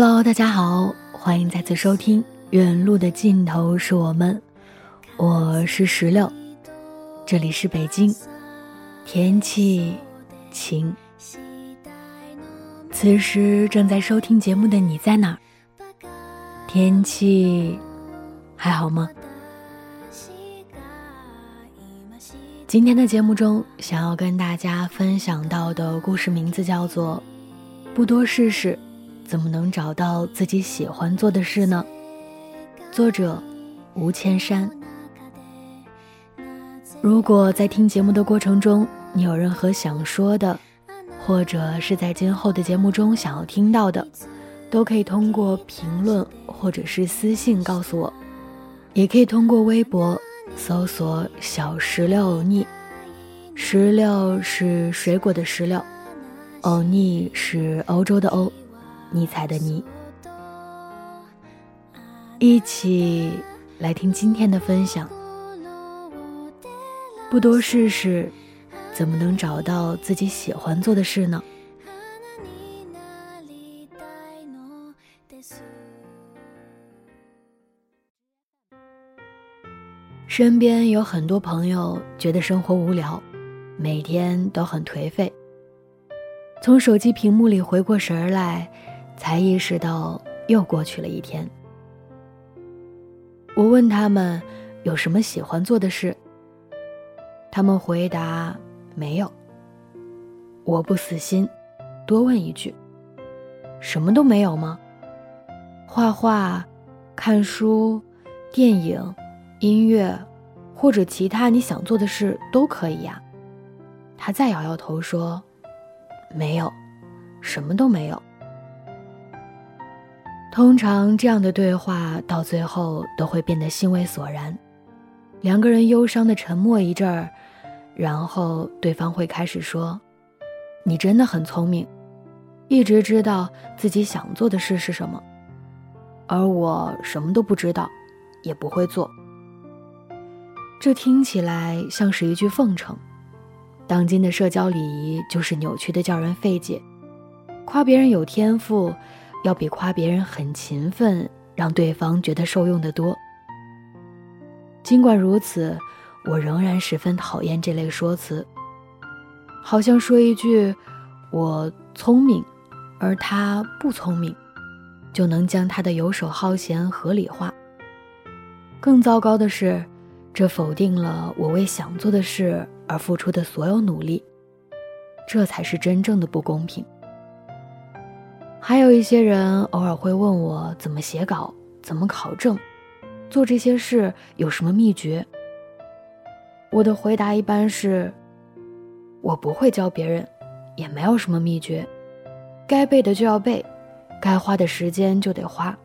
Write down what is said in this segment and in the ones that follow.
Hello，大家好，欢迎再次收听《远路的尽头是我们》，我是石榴，这里是北京，天气晴。此时正在收听节目的你在哪儿？天气还好吗？今天的节目中，想要跟大家分享到的故事名字叫做《不多试试》。怎么能找到自己喜欢做的事呢？作者吴千山。如果在听节目的过程中，你有任何想说的，或者是在今后的节目中想要听到的，都可以通过评论或者是私信告诉我，也可以通过微博搜索“小石榴欧尼”，石榴是水果的石榴，欧尼是欧洲的欧。尼采的尼，一起来听今天的分享。不多试试，怎么能找到自己喜欢做的事呢？身边有很多朋友觉得生活无聊，每天都很颓废。从手机屏幕里回过神来。才意识到又过去了一天。我问他们有什么喜欢做的事，他们回答没有。我不死心，多问一句：什么都没有吗？画画、看书、电影、音乐，或者其他你想做的事都可以呀。他再摇摇头说：没有，什么都没有。通常这样的对话到最后都会变得兴味索然，两个人忧伤的沉默一阵儿，然后对方会开始说：“你真的很聪明，一直知道自己想做的事是什么，而我什么都不知道，也不会做。”这听起来像是一句奉承。当今的社交礼仪就是扭曲的，叫人费解。夸别人有天赋。要比夸别人很勤奋，让对方觉得受用的多。尽管如此，我仍然十分讨厌这类说辞，好像说一句“我聪明，而他不聪明”，就能将他的游手好闲合理化。更糟糕的是，这否定了我为想做的事而付出的所有努力，这才是真正的不公平。还有一些人偶尔会问我怎么写稿、怎么考证，做这些事有什么秘诀？我的回答一般是：我不会教别人，也没有什么秘诀，该背的就要背，该花的时间就得花。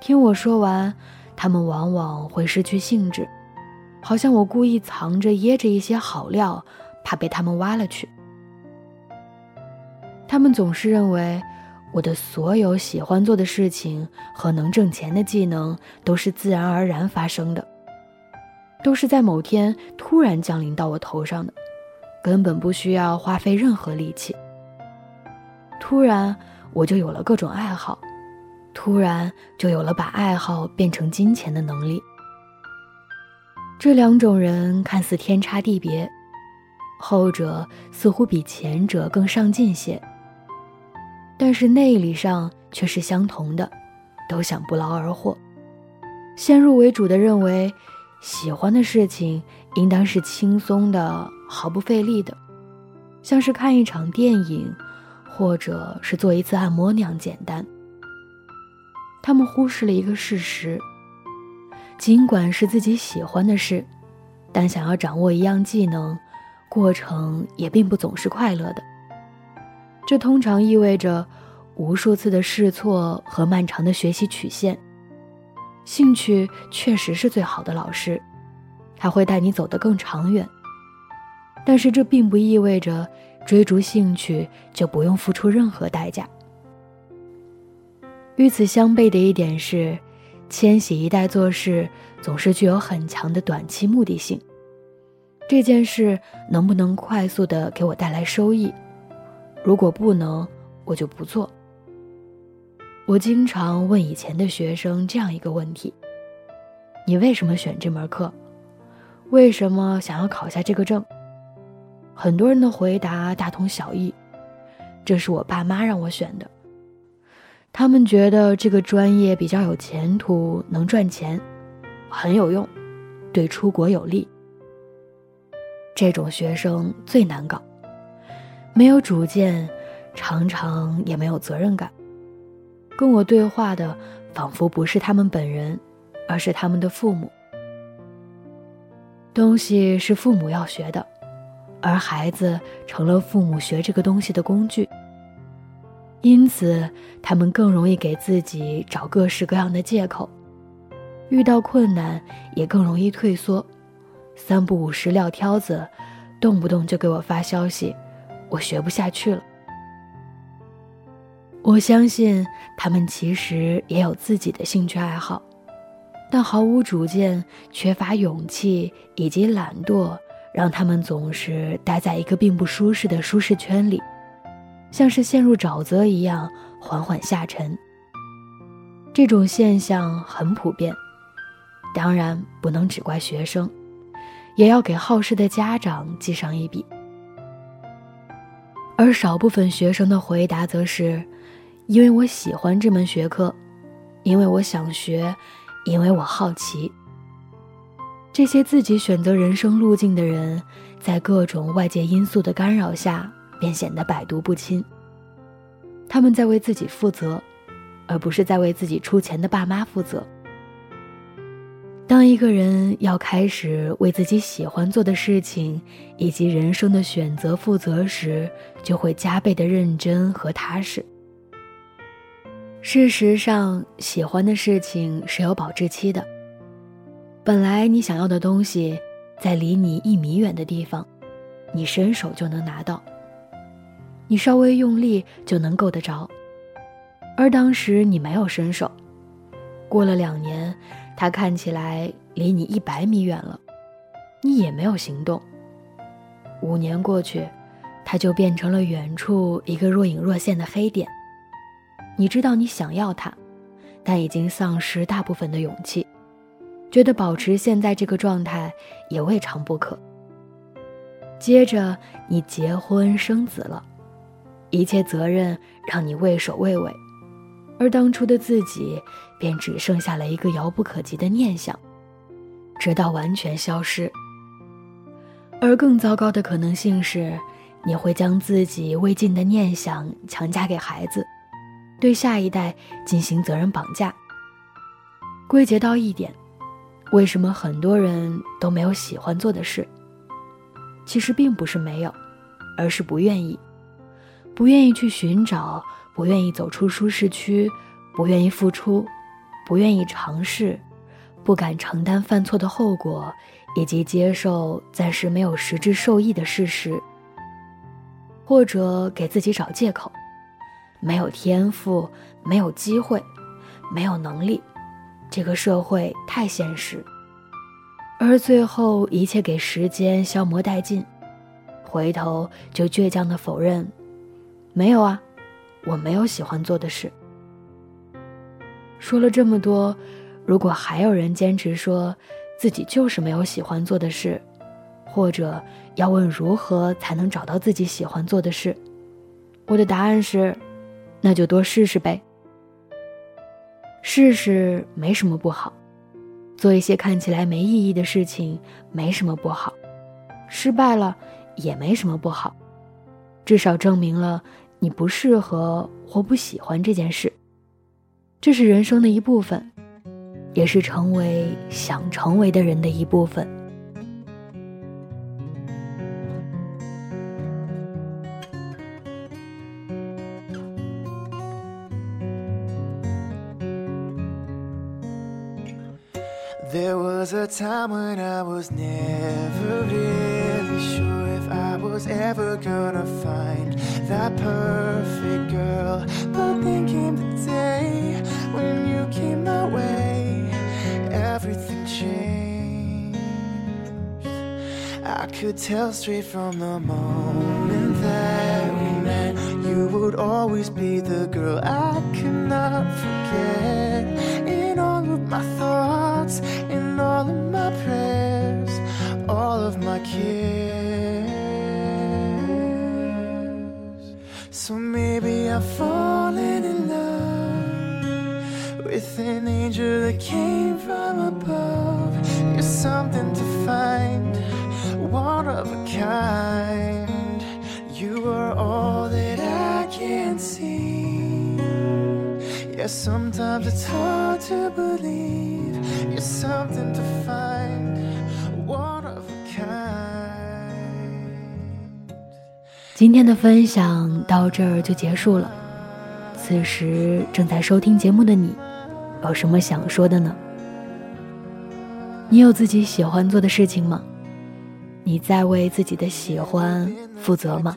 听我说完，他们往往会失去兴致，好像我故意藏着掖着一些好料，怕被他们挖了去。他们总是认为，我的所有喜欢做的事情和能挣钱的技能都是自然而然发生的，都是在某天突然降临到我头上的，根本不需要花费任何力气。突然我就有了各种爱好，突然就有了把爱好变成金钱的能力。这两种人看似天差地别，后者似乎比前者更上进些，但是内里上却是相同的，都想不劳而获，先入为主的认为，喜欢的事情应当是轻松的、毫不费力的，像是看一场电影。或者是做一次按摩那样简单。他们忽视了一个事实：尽管是自己喜欢的事，但想要掌握一样技能，过程也并不总是快乐的。这通常意味着无数次的试错和漫长的学习曲线。兴趣确实是最好的老师，他会带你走得更长远。但是这并不意味着。追逐兴趣就不用付出任何代价。与此相悖的一点是，千禧一代做事总是具有很强的短期目的性。这件事能不能快速的给我带来收益？如果不能，我就不做。我经常问以前的学生这样一个问题：你为什么选这门课？为什么想要考下这个证？很多人的回答大同小异，这是我爸妈让我选的。他们觉得这个专业比较有前途，能赚钱，很有用，对出国有利。这种学生最难搞，没有主见，常常也没有责任感。跟我对话的仿佛不是他们本人，而是他们的父母。东西是父母要学的。而孩子成了父母学这个东西的工具，因此他们更容易给自己找各式各样的借口，遇到困难也更容易退缩，三不五时撂挑子，动不动就给我发消息，我学不下去了。我相信他们其实也有自己的兴趣爱好，但毫无主见、缺乏勇气以及懒惰。让他们总是待在一个并不舒适的舒适圈里，像是陷入沼泽一样缓缓下沉。这种现象很普遍，当然不能只怪学生，也要给好事的家长记上一笔。而少部分学生的回答则是：因为我喜欢这门学科，因为我想学，因为我好奇。这些自己选择人生路径的人，在各种外界因素的干扰下，便显得百毒不侵。他们在为自己负责，而不是在为自己出钱的爸妈负责。当一个人要开始为自己喜欢做的事情以及人生的选择负责时，就会加倍的认真和踏实。事实上，喜欢的事情是有保质期的。本来你想要的东西，在离你一米远的地方，你伸手就能拿到。你稍微用力就能够得着，而当时你没有伸手。过了两年，它看起来离你一百米远了，你也没有行动。五年过去，它就变成了远处一个若隐若现的黑点。你知道你想要它，但已经丧失大部分的勇气。觉得保持现在这个状态也未尝不可。接着你结婚生子了，一切责任让你畏首畏尾，而当初的自己便只剩下了一个遥不可及的念想，直到完全消失。而更糟糕的可能性是，你会将自己未尽的念想强加给孩子，对下一代进行责任绑架。归结到一点。为什么很多人都没有喜欢做的事？其实并不是没有，而是不愿意，不愿意去寻找，不愿意走出舒适区，不愿意付出，不愿意尝试，不敢承担犯错的后果，以及接受暂时没有实质受益的事实，或者给自己找借口：没有天赋，没有机会，没有能力。这个社会太现实，而最后一切给时间消磨殆尽，回头就倔强的否认，没有啊，我没有喜欢做的事。说了这么多，如果还有人坚持说自己就是没有喜欢做的事，或者要问如何才能找到自己喜欢做的事，我的答案是，那就多试试呗。试试没什么不好，做一些看起来没意义的事情没什么不好，失败了也没什么不好，至少证明了你不适合或不喜欢这件事。这是人生的一部分，也是成为想成为的人的一部分。There was a time when I was never really sure if I was ever gonna find that perfect girl. But then came the day when you came my way, everything changed. I could tell straight from the moment that we met, you would always be the girl I could not forget. In all of my thoughts, all of my prayers, all of my cares. So maybe I've fallen in love with an angel that came from above. You're something to find, one of a kind. You are all that I can see. Yeah, sometimes it's hard to believe something to find, one of a kind. 今天的分享到这儿就结束了。此时正在收听节目的你，有什么想说的呢？你有自己喜欢做的事情吗？你在为自己的喜欢负责吗？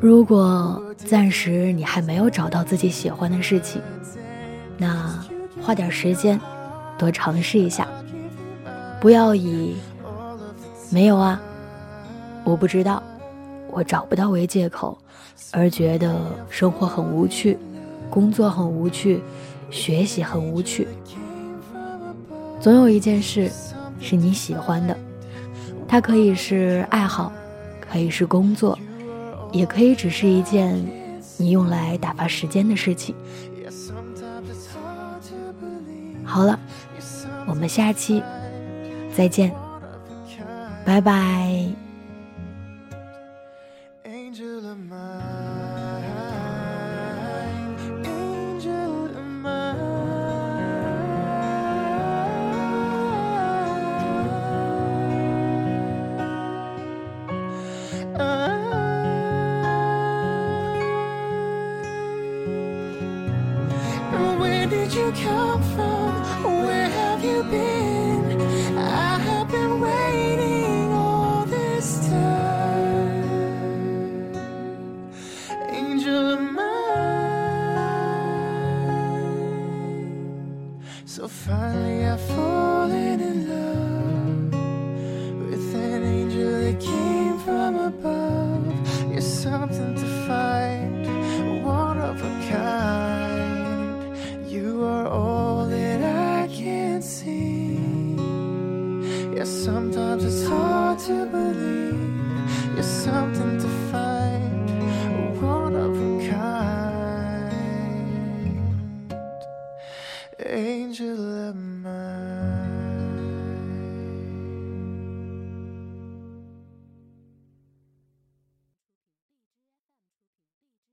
如果暂时你还没有找到自己喜欢的事情，那花点时间，多尝试一下，不要以“没有啊，我不知道，我找不到”为借口，而觉得生活很无趣，工作很无趣，学习很无趣。总有一件事是你喜欢的，它可以是爱好，可以是工作。也可以只是一件你用来打发时间的事情。好了，我们下期再见，拜拜。